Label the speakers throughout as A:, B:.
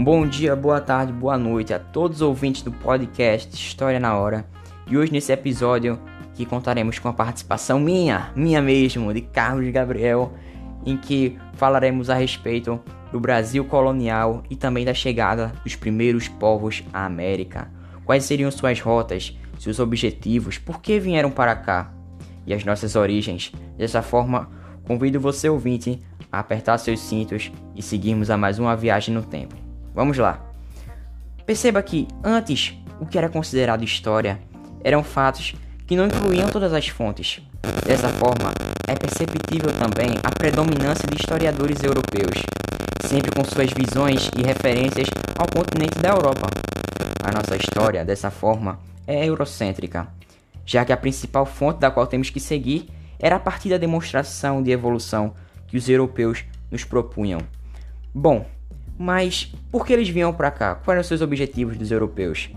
A: bom dia, boa tarde, boa noite a todos os ouvintes do podcast História na Hora. E hoje nesse episódio que contaremos com a participação minha, minha mesmo, de Carlos Gabriel, em que falaremos a respeito do Brasil colonial e também da chegada dos primeiros povos à América. Quais seriam suas rotas, seus objetivos, por que vieram para cá e as nossas origens. Dessa forma, convido você ouvinte a apertar seus cintos e seguirmos a mais uma viagem no tempo. Vamos lá. Perceba que antes o que era considerado história eram fatos que não incluíam todas as fontes. Dessa forma, é perceptível também a predominância de historiadores europeus, sempre com suas visões e referências ao continente da Europa. A nossa história, dessa forma, é eurocêntrica, já que a principal fonte da qual temos que seguir era a partir da demonstração de evolução que os europeus nos propunham. Bom, mas por que eles vinham para cá? Quais eram os seus objetivos dos europeus?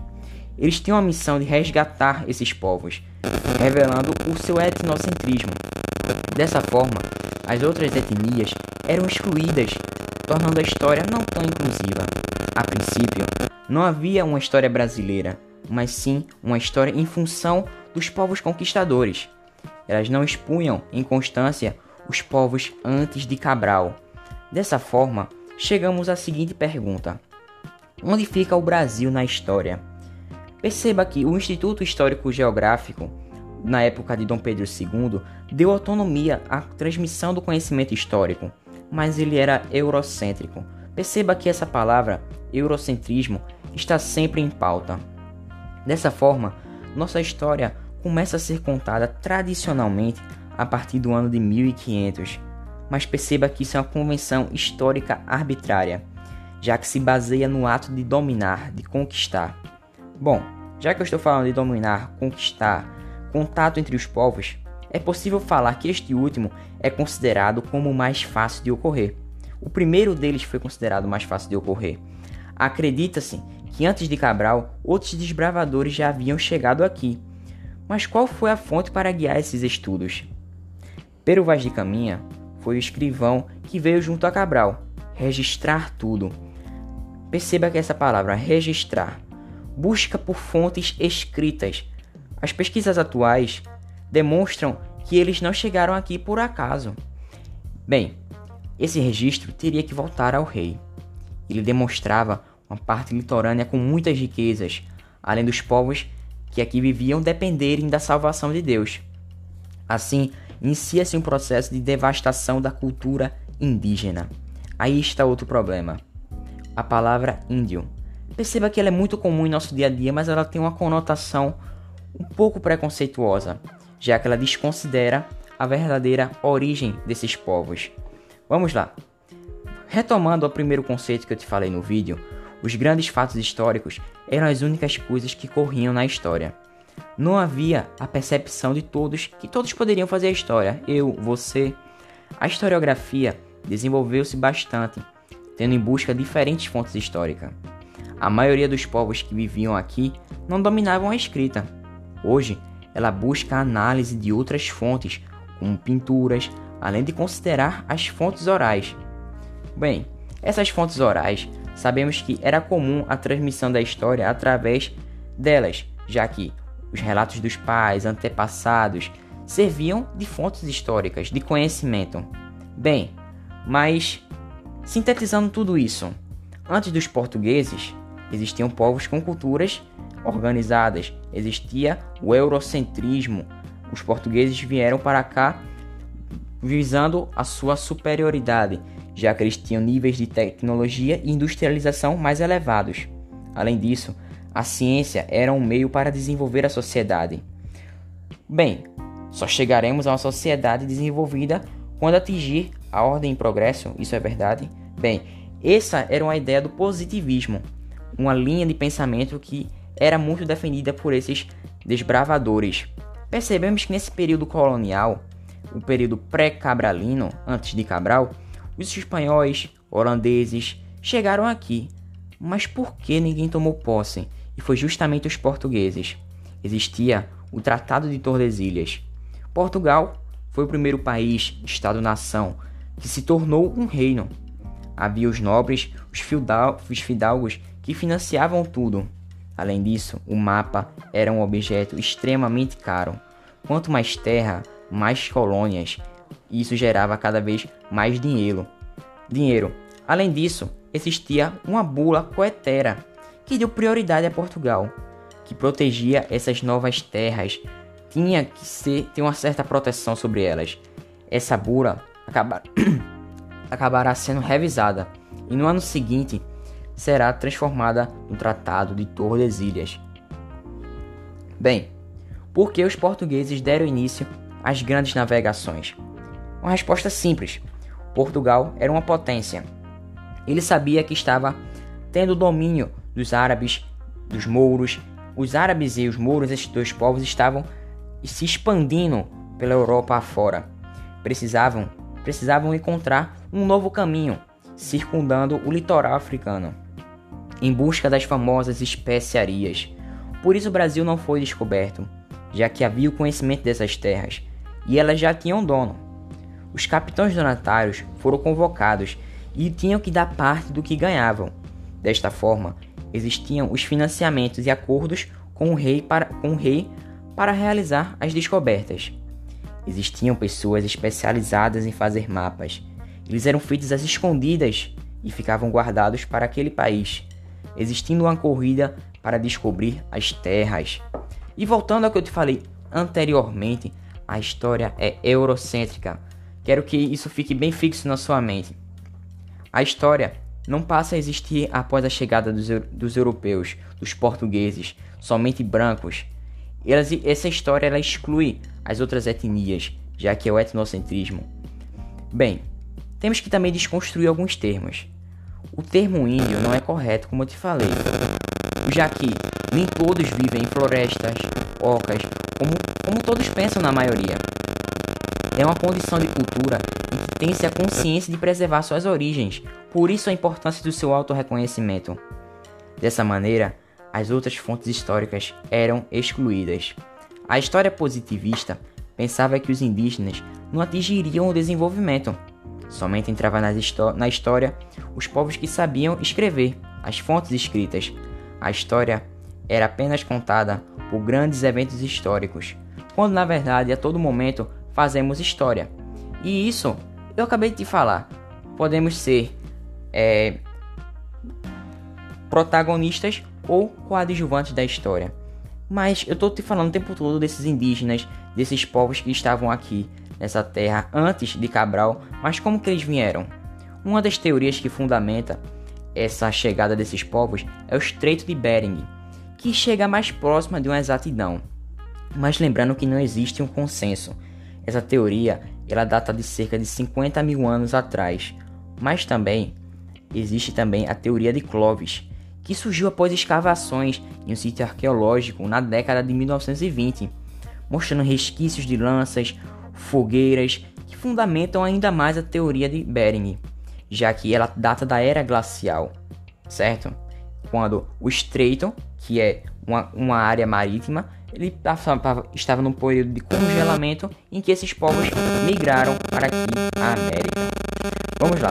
A: Eles tinham a missão de resgatar esses povos, revelando o seu etnocentrismo. Dessa forma, as outras etnias eram excluídas, tornando a história não tão inclusiva. A princípio, não havia uma história brasileira, mas sim uma história em função dos povos conquistadores. Elas não expunham em constância os povos antes de Cabral. Dessa forma, chegamos à seguinte pergunta: Onde fica o Brasil na história? Perceba que o Instituto Histórico Geográfico, na época de Dom Pedro II, deu autonomia à transmissão do conhecimento histórico, mas ele era eurocêntrico. Perceba que essa palavra, eurocentrismo, está sempre em pauta. Dessa forma, nossa história começa a ser contada tradicionalmente a partir do ano de 1500, mas perceba que isso é uma convenção histórica arbitrária, já que se baseia no ato de dominar, de conquistar. Bom, já que eu estou falando de dominar, conquistar, contato entre os povos, é possível falar que este último é considerado como o mais fácil de ocorrer. O primeiro deles foi considerado mais fácil de ocorrer. Acredita-se que antes de Cabral, outros desbravadores já haviam chegado aqui. Mas qual foi a fonte para guiar esses estudos? Pero Vaz de Caminha foi o escrivão que veio junto a Cabral, registrar tudo. Perceba que essa palavra registrar busca por fontes escritas. As pesquisas atuais demonstram que eles não chegaram aqui por acaso. Bem, esse registro teria que voltar ao rei. Ele demonstrava uma parte litorânea com muitas riquezas, além dos povos que aqui viviam dependerem da salvação de Deus. Assim, inicia-se um processo de devastação da cultura indígena. Aí está outro problema. A palavra índio. Perceba que ela é muito comum em nosso dia a dia, mas ela tem uma conotação um pouco preconceituosa, já que ela desconsidera a verdadeira origem desses povos. Vamos lá. Retomando o primeiro conceito que eu te falei no vídeo, os grandes fatos históricos eram as únicas coisas que corriam na história. Não havia a percepção de todos que todos poderiam fazer a história, eu, você. A historiografia desenvolveu-se bastante, tendo em busca diferentes fontes históricas. A maioria dos povos que viviam aqui não dominavam a escrita. Hoje, ela busca a análise de outras fontes, como pinturas, além de considerar as fontes orais. Bem, essas fontes orais sabemos que era comum a transmissão da história através delas, já que os relatos dos pais, antepassados, serviam de fontes históricas, de conhecimento. Bem, mas sintetizando tudo isso, antes dos portugueses, existiam povos com culturas organizadas, existia o eurocentrismo. Os portugueses vieram para cá visando a sua superioridade, já que eles tinham níveis de tecnologia e industrialização mais elevados. Além disso, a ciência era um meio para desenvolver a sociedade. Bem, só chegaremos a uma sociedade desenvolvida quando atingir a ordem em progresso, isso é verdade? Bem, essa era uma ideia do positivismo, uma linha de pensamento que era muito defendida por esses desbravadores. Percebemos que nesse período colonial, o período pré-cabralino, antes de Cabral, os espanhóis, holandeses chegaram aqui. Mas por que ninguém tomou posse? E foi justamente os portugueses. Existia o Tratado de Tordesilhas. Portugal foi o primeiro país, Estado-nação, que se tornou um reino. Havia os nobres, os, os fidalgos que financiavam tudo. Além disso, o mapa era um objeto extremamente caro. Quanto mais terra, mais colônias. Isso gerava cada vez mais dinheiro. Dinheiro. Além disso, existia uma bula coetera que deu prioridade a Portugal, que protegia essas novas terras. Tinha que ser, ter uma certa proteção sobre elas. Essa bula acabar, acabará sendo revisada e no ano seguinte será transformada no Tratado de Tordesilhas. Bem, por que os portugueses deram início às grandes navegações? Uma resposta simples: Portugal era uma potência. Ele sabia que estava tendo domínio dos árabes, dos mouros. Os árabes e os mouros, esses dois povos, estavam se expandindo pela Europa afora. Precisavam, precisavam encontrar um novo caminho, circundando o litoral africano em busca das famosas especiarias. Por isso o Brasil não foi descoberto, já que havia o conhecimento dessas terras e elas já tinham dono. Os capitães donatários foram convocados e tinham que dar parte do que ganhavam. Desta forma, existiam os financiamentos e acordos com o rei para, com o rei para realizar as descobertas. Existiam pessoas especializadas em fazer mapas. Eles eram feitos às escondidas e ficavam guardados para aquele país existindo uma corrida para descobrir as terras. E voltando ao que eu te falei anteriormente, a história é eurocêntrica. Quero que isso fique bem fixo na sua mente. A história não passa a existir após a chegada dos, dos europeus, dos portugueses, somente brancos. Elas, essa história ela exclui as outras etnias, já que é o etnocentrismo. Bem, temos que também desconstruir alguns termos. O termo índio não é correto, como eu te falei, já que nem todos vivem em florestas, ocas, como, como todos pensam na maioria. É uma condição de cultura em que tem-se a consciência de preservar suas origens, por isso a importância do seu autorreconhecimento. Dessa maneira, as outras fontes históricas eram excluídas. A história positivista pensava que os indígenas não atingiriam o desenvolvimento, Somente entrava na história os povos que sabiam escrever, as fontes escritas. A história era apenas contada por grandes eventos históricos, quando na verdade a todo momento fazemos história. E isso eu acabei de falar. Podemos ser é, protagonistas ou coadjuvantes da história. Mas eu estou te falando o tempo todo desses indígenas, desses povos que estavam aqui, nessa terra antes de Cabral, mas como que eles vieram? Uma das teorias que fundamenta essa chegada desses povos é o Estreito de Bering, que chega mais próxima de uma exatidão. Mas lembrando que não existe um consenso. Essa teoria ela data de cerca de 50 mil anos atrás. Mas também existe também a teoria de Clovis, que surgiu após escavações em um sítio arqueológico na década de 1920, mostrando resquícios de lanças, fogueiras que fundamentam ainda mais a teoria de Bering, já que ela data da era glacial, certo? Quando o estreito, que é uma, uma área marítima, ele estava num período de congelamento em que esses povos migraram para aqui a América. Vamos lá.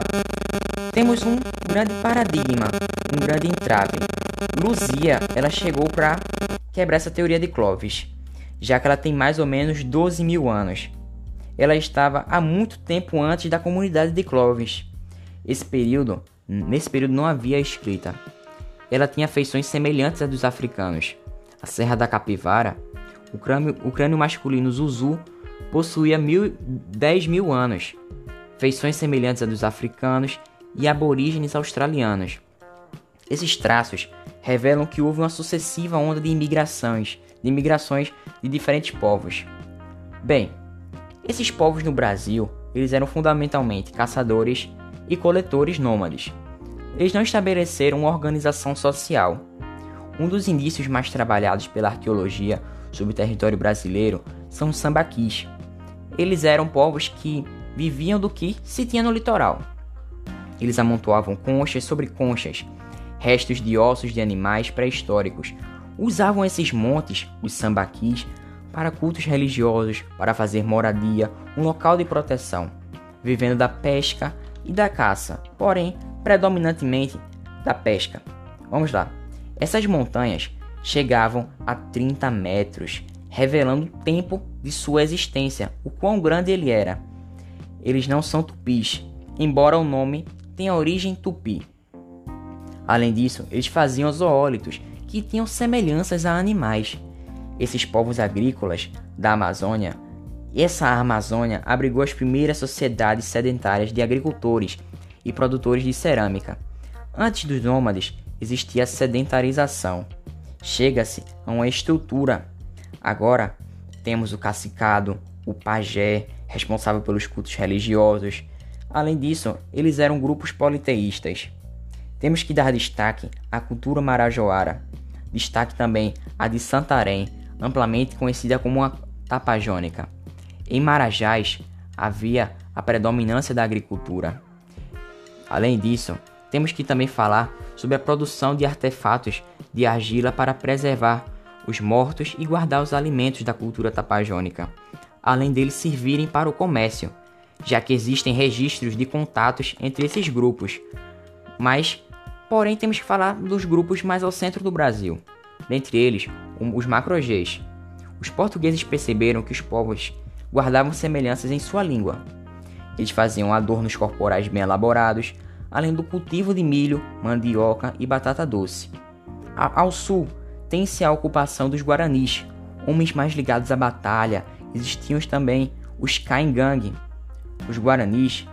A: Temos um grande paradigma, um grande entrave. Luzia, ela chegou para quebrar essa teoria de Clovis, já que ela tem mais ou menos 12 mil anos ela estava há muito tempo antes da comunidade de Clovis. Esse período, nesse período não havia escrita. Ela tinha feições semelhantes às dos africanos. A Serra da Capivara, o crânio, o crânio masculino Zuzu, possuía mil, 10 mil anos. Feições semelhantes às dos africanos e aborígenes australianos. Esses traços revelam que houve uma sucessiva onda de imigrações, de imigrações de diferentes povos. Bem, esses povos no Brasil, eles eram fundamentalmente caçadores e coletores nômades. Eles não estabeleceram uma organização social. Um dos indícios mais trabalhados pela arqueologia sobre o território brasileiro são os sambaquis. Eles eram povos que viviam do que se tinha no litoral. Eles amontoavam conchas sobre conchas, restos de ossos de animais pré-históricos. Usavam esses montes, os sambaquis, para cultos religiosos, para fazer moradia, um local de proteção, vivendo da pesca e da caça, porém predominantemente da pesca. Vamos lá. Essas montanhas chegavam a 30 metros, revelando o tempo de sua existência, o quão grande ele era. Eles não são tupis, embora o nome tenha origem tupi. Além disso, eles faziam zoólitos que tinham semelhanças a animais. Esses povos agrícolas da Amazônia, essa Amazônia abrigou as primeiras sociedades sedentárias de agricultores e produtores de cerâmica. Antes dos nômades, existia a sedentarização. Chega-se a uma estrutura. Agora temos o cacicado, o pajé, responsável pelos cultos religiosos. Além disso, eles eram grupos politeístas. Temos que dar destaque à cultura marajoara. Destaque também a de Santarém, amplamente conhecida como a Tapajônica. Em Marajás havia a predominância da agricultura. Além disso, temos que também falar sobre a produção de artefatos de argila para preservar os mortos e guardar os alimentos da cultura tapajônica, além deles servirem para o comércio, já que existem registros de contatos entre esses grupos. Mas, porém, temos que falar dos grupos mais ao centro do Brasil, dentre eles os macrogês. Os portugueses perceberam que os povos guardavam semelhanças em sua língua. Eles faziam adornos corporais bem elaborados, além do cultivo de milho, mandioca e batata doce. Ao sul, tem-se a ocupação dos guaranis, homens mais ligados à batalha. Existiam também os Kaingang. Os guaranis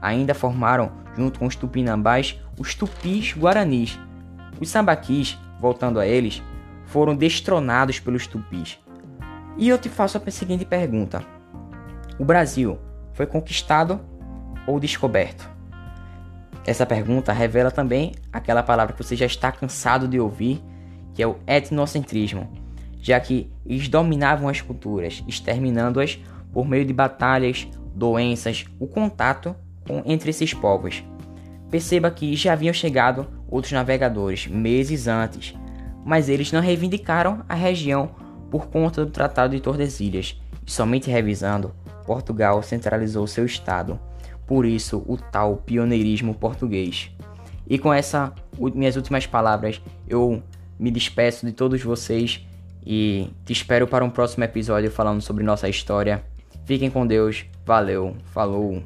A: ainda formaram, junto com os tupinambás, os tupis guaranis. Os sambaquis, voltando a eles, foram destronados pelos tupis. E eu te faço a seguinte pergunta: O Brasil foi conquistado ou descoberto? Essa pergunta revela também aquela palavra que você já está cansado de ouvir, que é o etnocentrismo, já que eles dominavam as culturas, exterminando-as por meio de batalhas, doenças, o contato com, entre esses povos. Perceba que já haviam chegado outros navegadores meses antes, mas eles não reivindicaram a região por conta do Tratado de Tordesilhas, e somente revisando, Portugal centralizou seu estado por isso o tal pioneirismo português. E com essas minhas últimas palavras, eu me despeço de todos vocês e te espero para um próximo episódio falando sobre nossa história. Fiquem com Deus, valeu, falou.